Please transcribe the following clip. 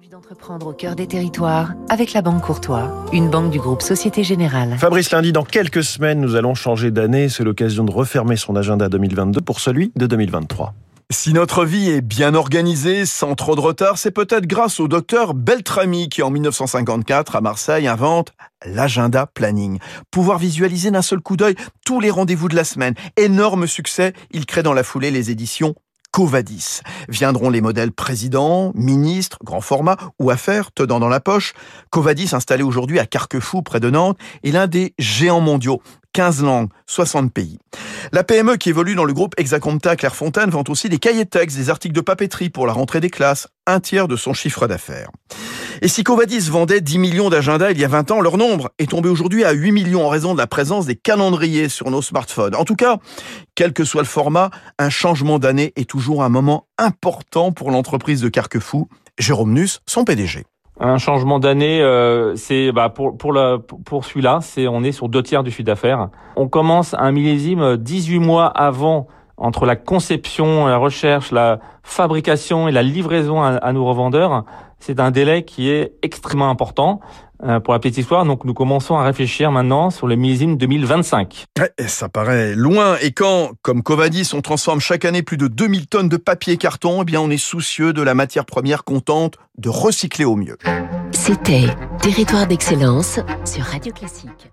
envie d'entreprendre au cœur des territoires avec la Banque Courtois, une banque du groupe Société Générale. Fabrice Lundi, dans quelques semaines, nous allons changer d'année. C'est l'occasion de refermer son agenda 2022 pour celui de 2023. Si notre vie est bien organisée, sans trop de retard, c'est peut-être grâce au docteur Beltrami qui, en 1954, à Marseille, invente l'agenda planning. Pouvoir visualiser d'un seul coup d'œil tous les rendez-vous de la semaine. Énorme succès, il crée dans la foulée les éditions Covadis. Viendront les modèles président, ministre, grand format ou affaires tenant dans la poche. Covadis, installé aujourd'hui à Carquefou, près de Nantes, est l'un des géants mondiaux. 15 langues, 60 pays. La PME qui évolue dans le groupe Exacompta Clairefontaine vend aussi des cahiers de texte, des articles de papeterie pour la rentrée des classes, un tiers de son chiffre d'affaires. Et si Covadis vendait 10 millions d'agendas il y a 20 ans, leur nombre est tombé aujourd'hui à 8 millions en raison de la présence des calendriers sur nos smartphones. En tout cas, quel que soit le format, un changement d'année est toujours un moment important pour l'entreprise de Carquefou. Jérôme Nuss, son PDG. Un changement d'année, euh, c'est bah, pour pour, celui-là, c'est on est sur deux tiers du chiffre d'affaires. On commence un millésime 18 mois avant entre la conception, la recherche, la fabrication et la livraison à, nos revendeurs. C'est un délai qui est extrêmement important euh, pour la petite histoire. Donc nous commençons à réfléchir maintenant sur le millésime 2025. ça paraît loin. Et quand, comme Covadis, on transforme chaque année plus de 2000 tonnes de papier et carton, eh bien on est soucieux de la matière première contente de recycler au mieux. C'était Territoire d'excellence sur Radio Classique.